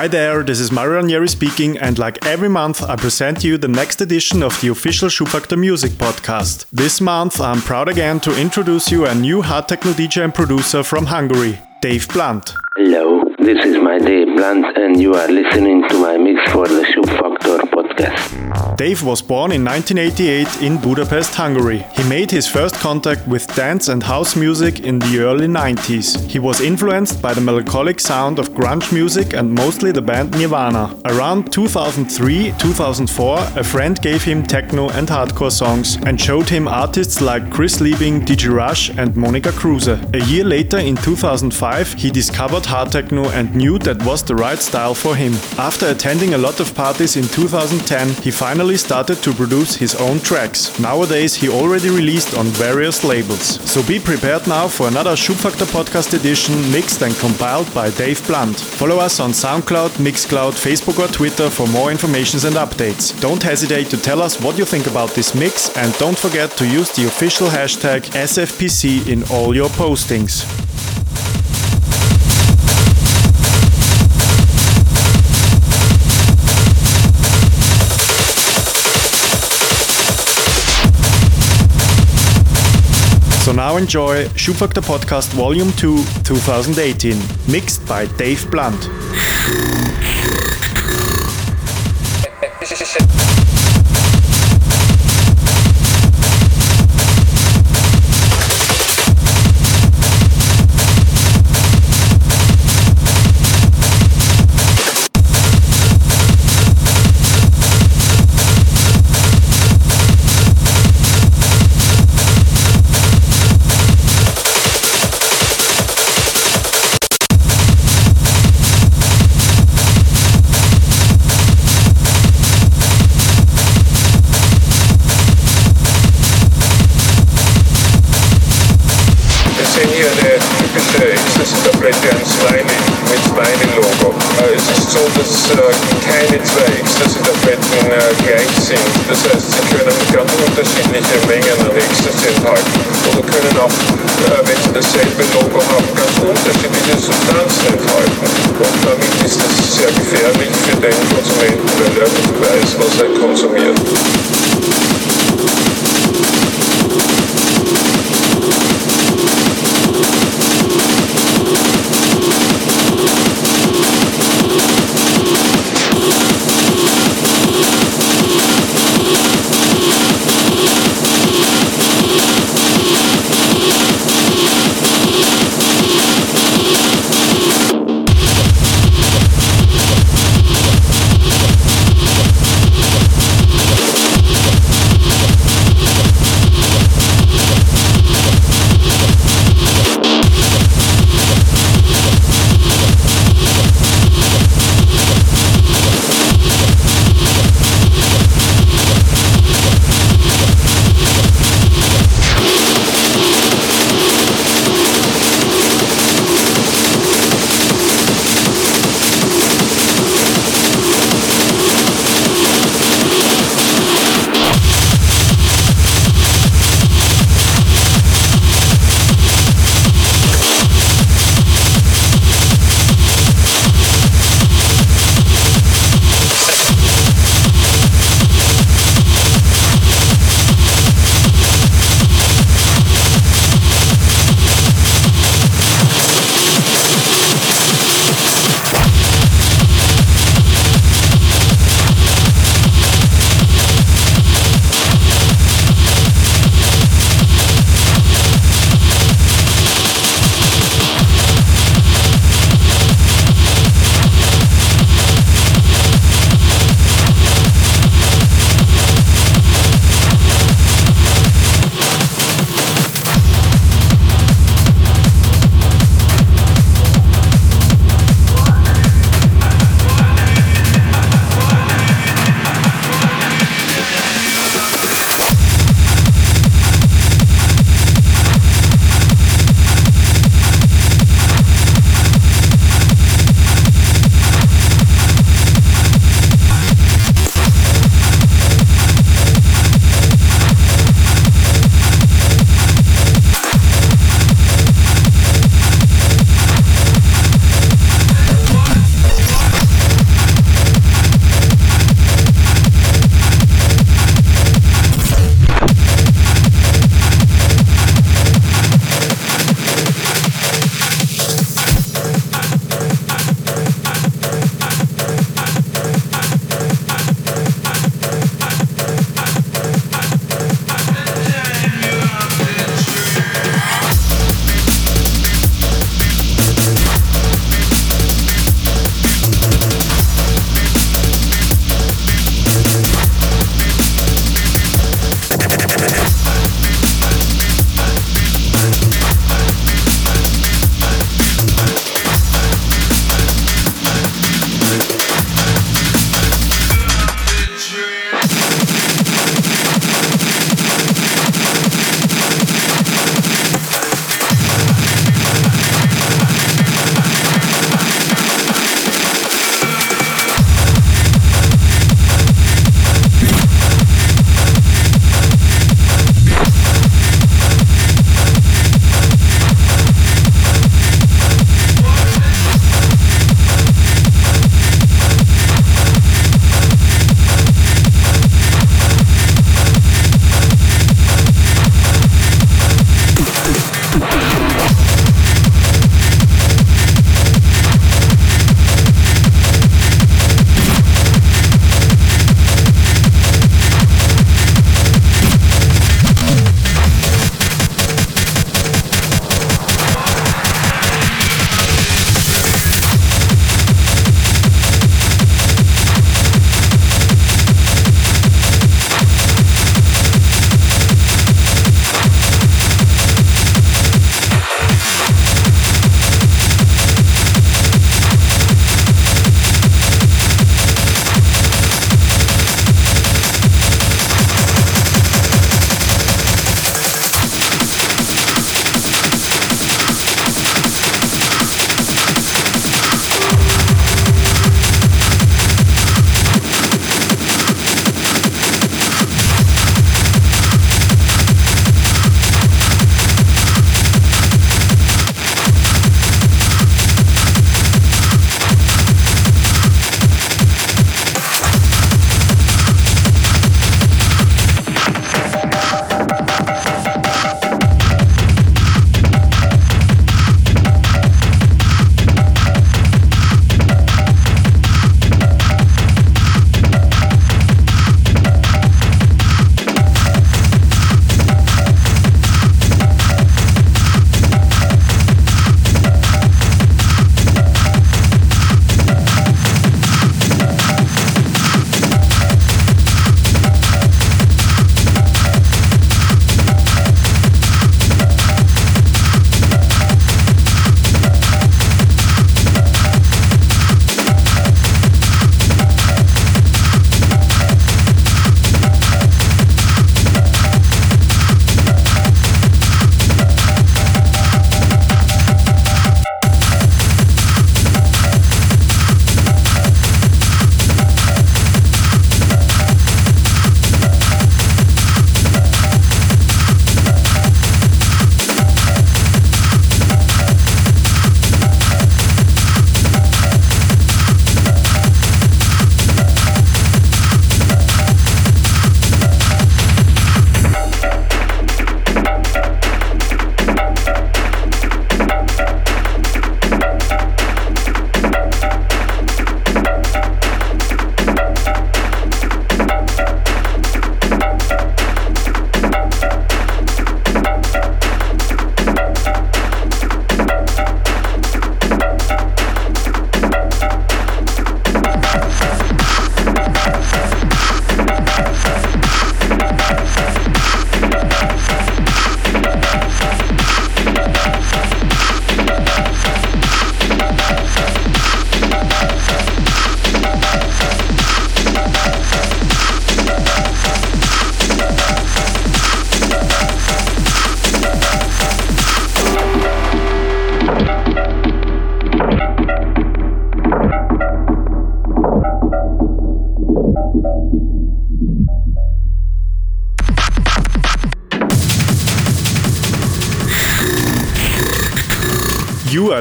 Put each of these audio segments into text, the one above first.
Hi there, this is Mario Ranieri speaking, and like every month, I present you the next edition of the official Schubfaktor Music podcast. This month, I'm proud again to introduce you a new hard techno DJ and producer from Hungary, Dave Blunt. Hello, this is my Dave Blunt, and you are listening to my mix for the Podcast. Dave was born in 1988 in Budapest, Hungary. He made his first contact with dance and house music in the early 90s. He was influenced by the melancholic sound of grunge music and mostly the band Nirvana. Around 2003 2004, a friend gave him techno and hardcore songs and showed him artists like Chris Liebing, DJ Rush, and Monika Kruse. A year later, in 2005, he discovered hard techno and knew that was the right style for him. After attending a lot of parties in 2010, he finally started to produce his own tracks. Nowadays, he already released on various labels. So be prepared now for another Schubfaktor podcast edition mixed and compiled by Dave Blunt. Follow us on SoundCloud, Mixcloud, Facebook, or Twitter for more informations and updates. Don't hesitate to tell us what you think about this mix and don't forget to use the official hashtag SFPC in all your postings. So now enjoy Schubfaktor Podcast Volume 2 2018, mixed by Dave Blunt.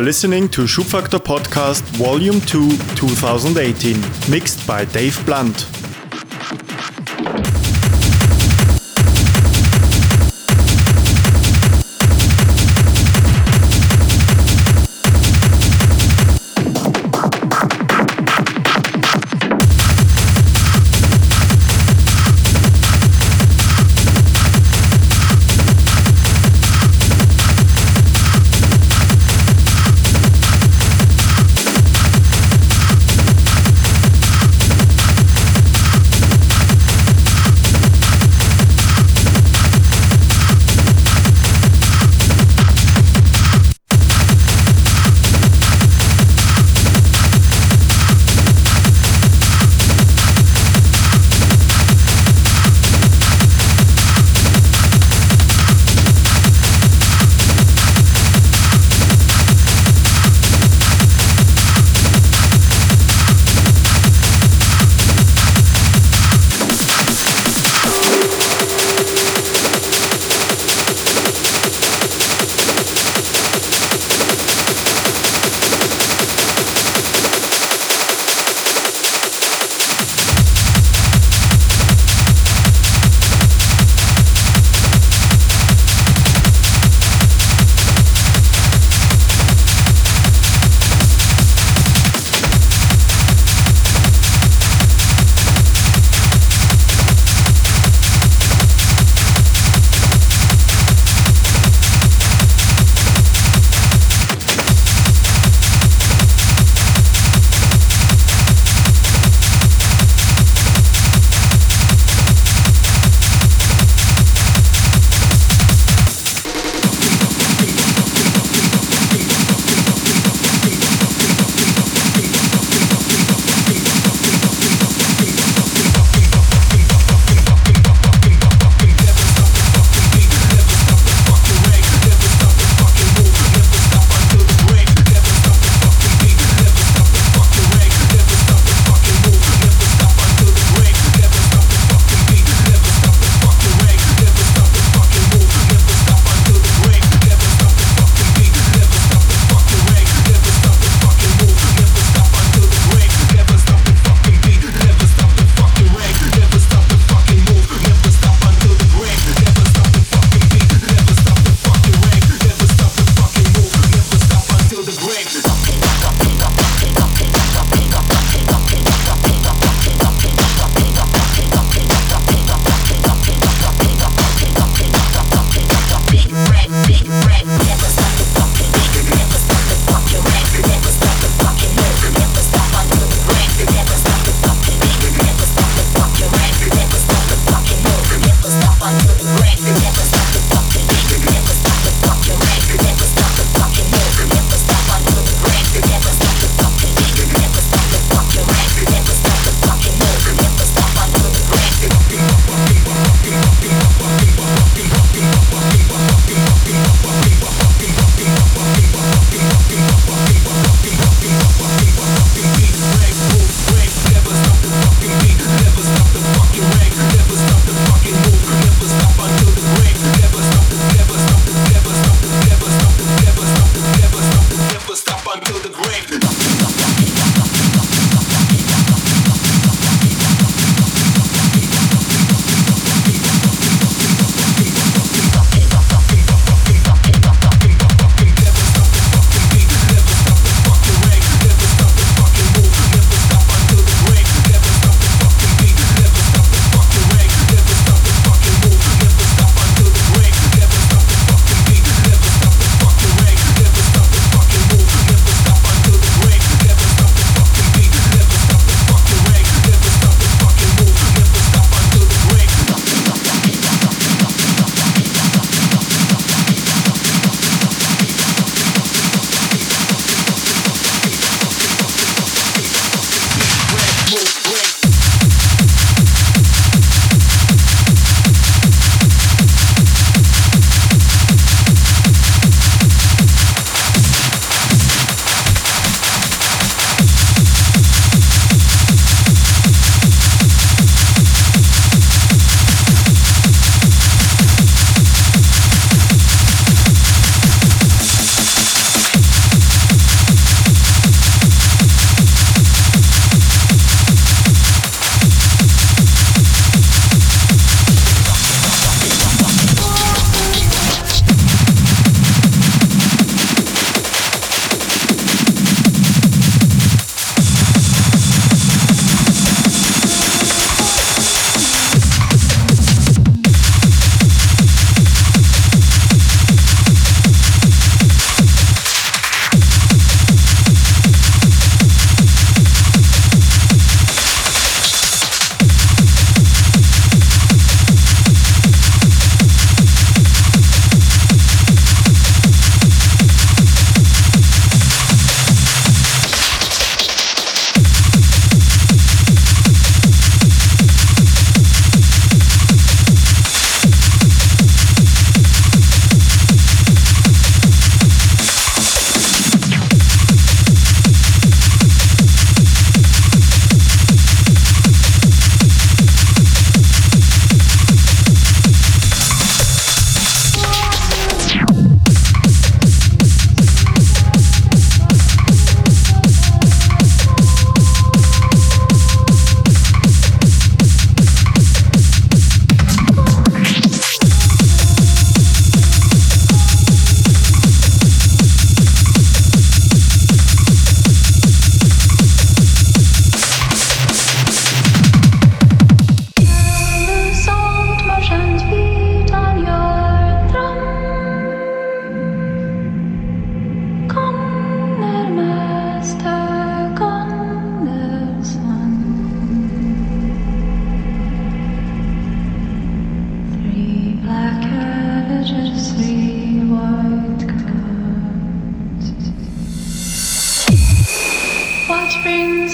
Listening to Schubfaktor Podcast Volume 2 2018, mixed by Dave Blunt.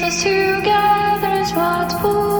You are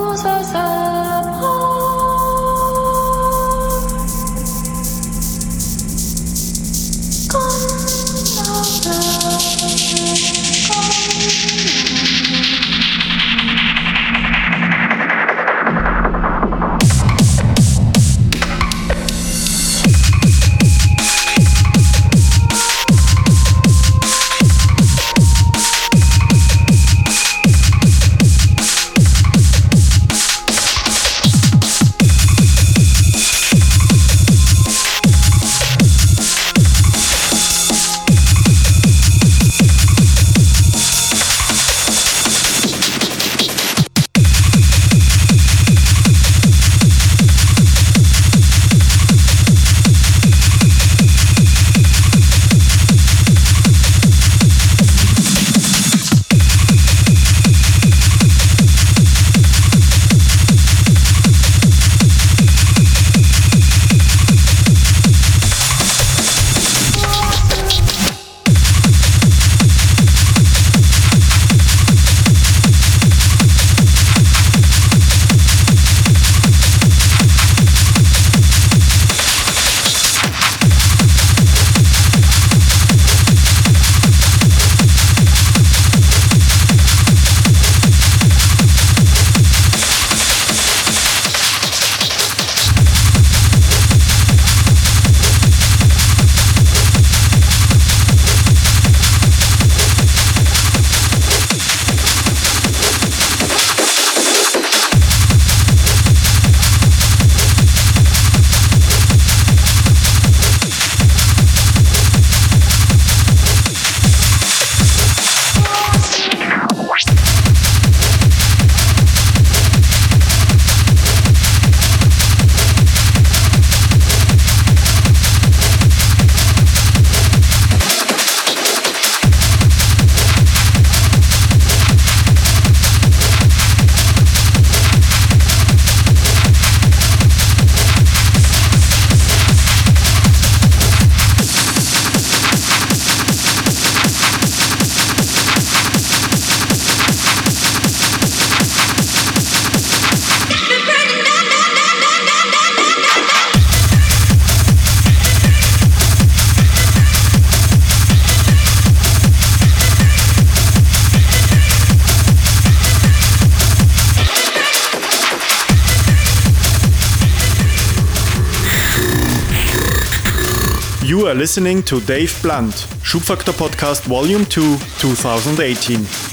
listening to Dave Blunt, Schubfaktor Podcast Volume 2, 2018.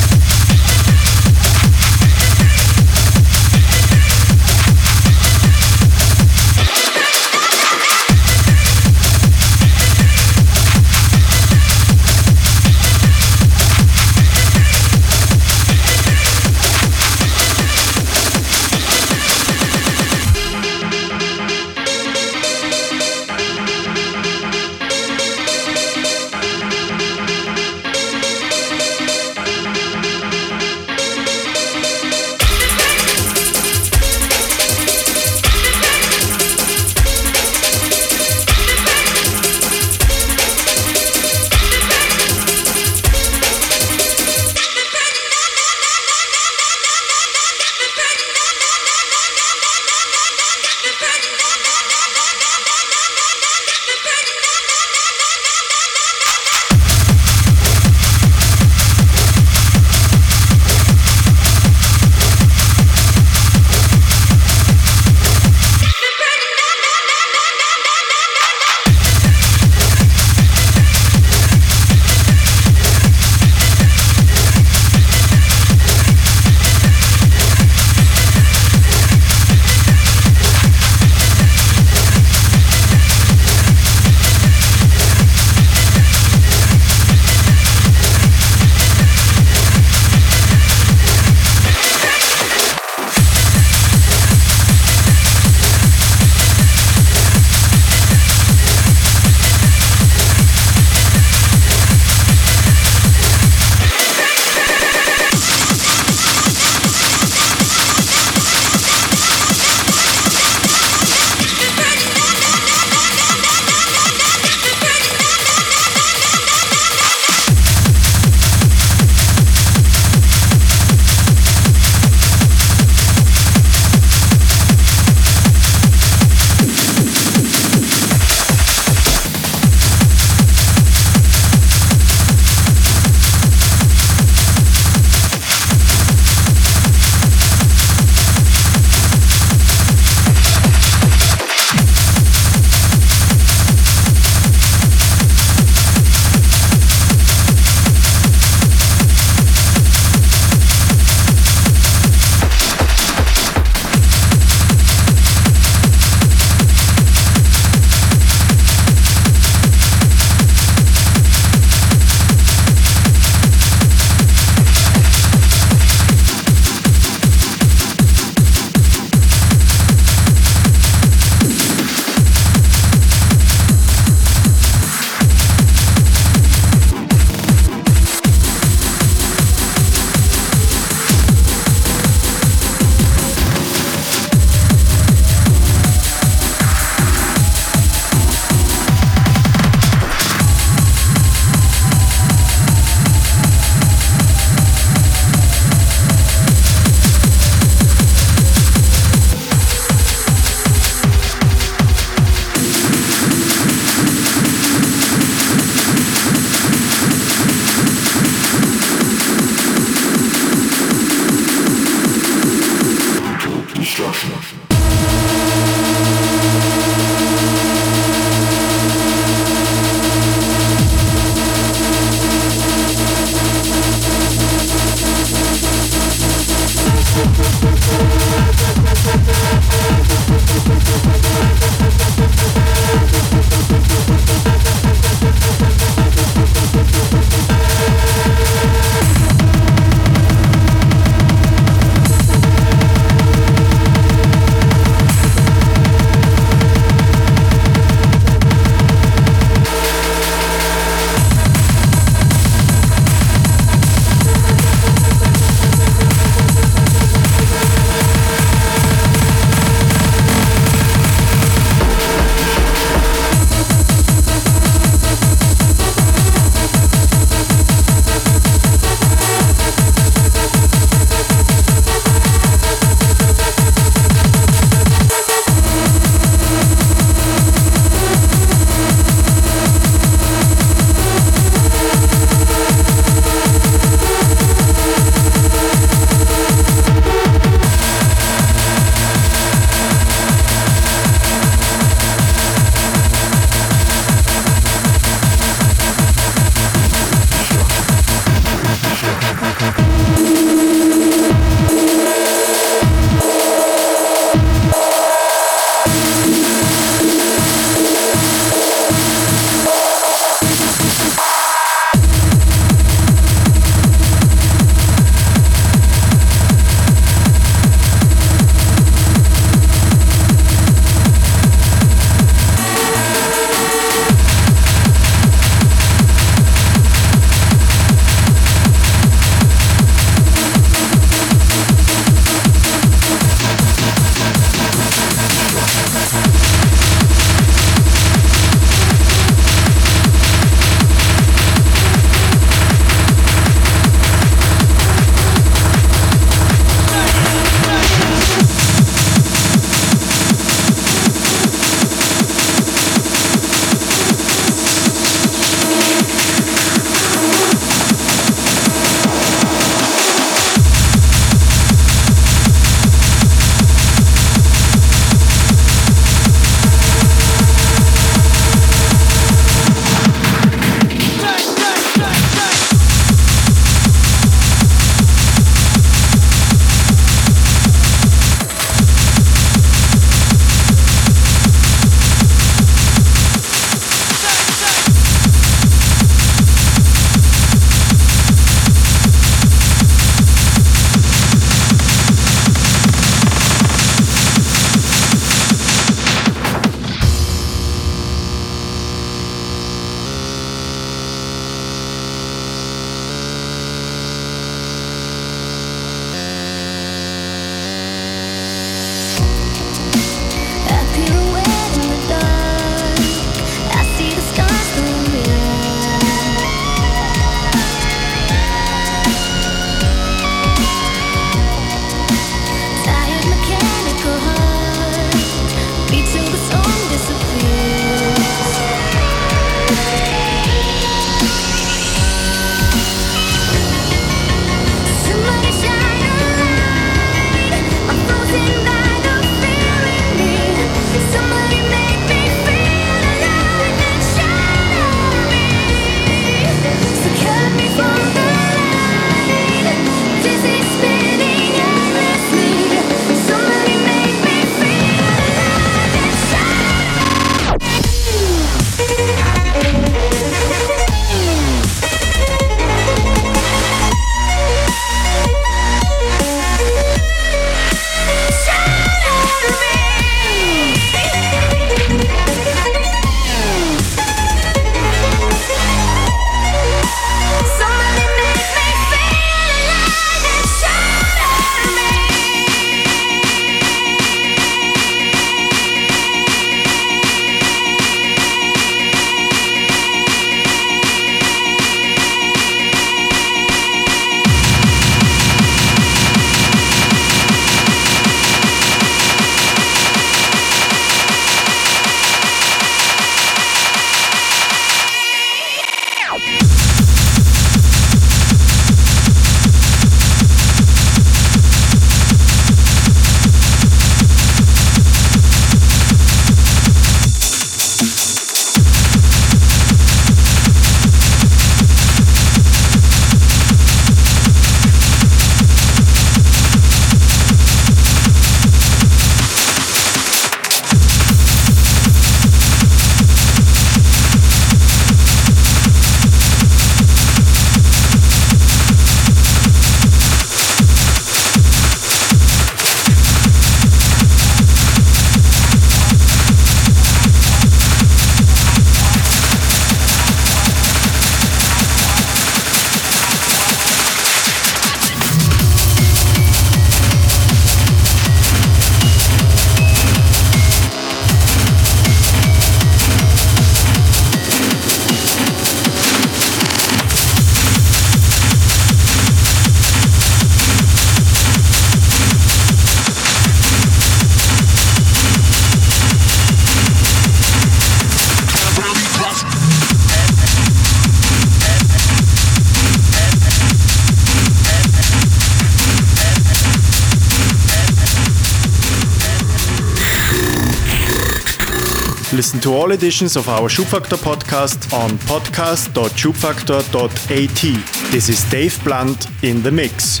To all editions of our Schubfaktor podcast on podcast.schubfaktor.at. This is Dave Blunt in the mix.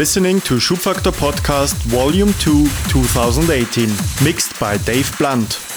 Listening to Schubfaktor Podcast Volume 2 2018, mixed by Dave Blunt.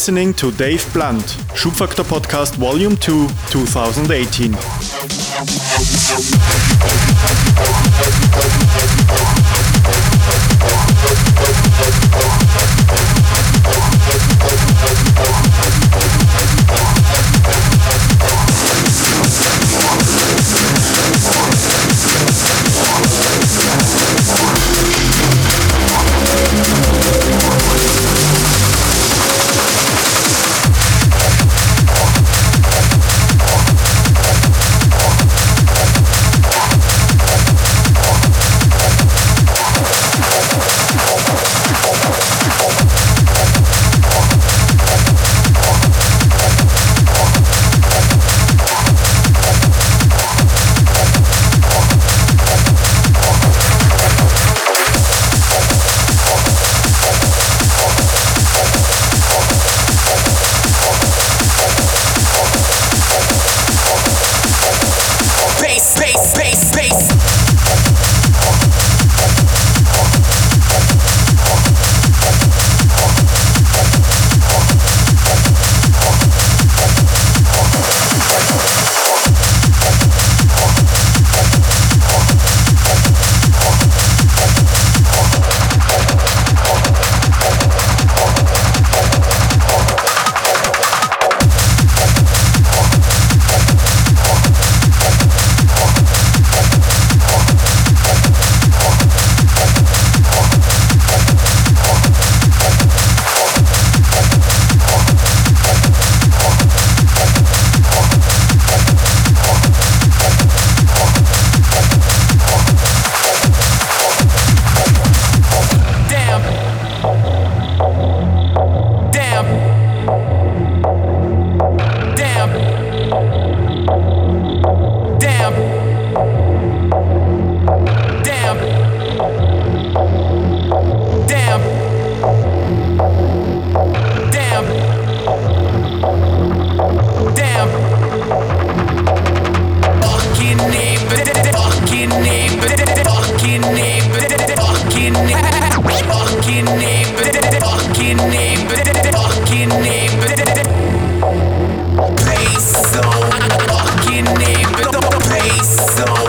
Listening to Dave Blunt, Schubfaktor Podcast Volume 2, 2018. Place so fucking The place so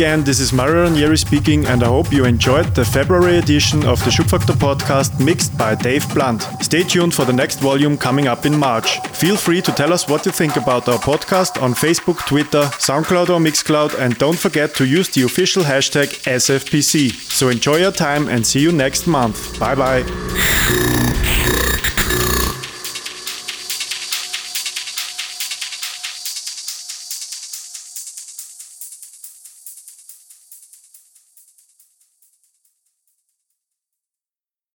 again, this is Mario Ranieri speaking, and I hope you enjoyed the February edition of the Schubfaktor podcast mixed by Dave Blunt. Stay tuned for the next volume coming up in March. Feel free to tell us what you think about our podcast on Facebook, Twitter, SoundCloud, or Mixcloud, and don't forget to use the official hashtag SFPC. So enjoy your time and see you next month. Bye bye.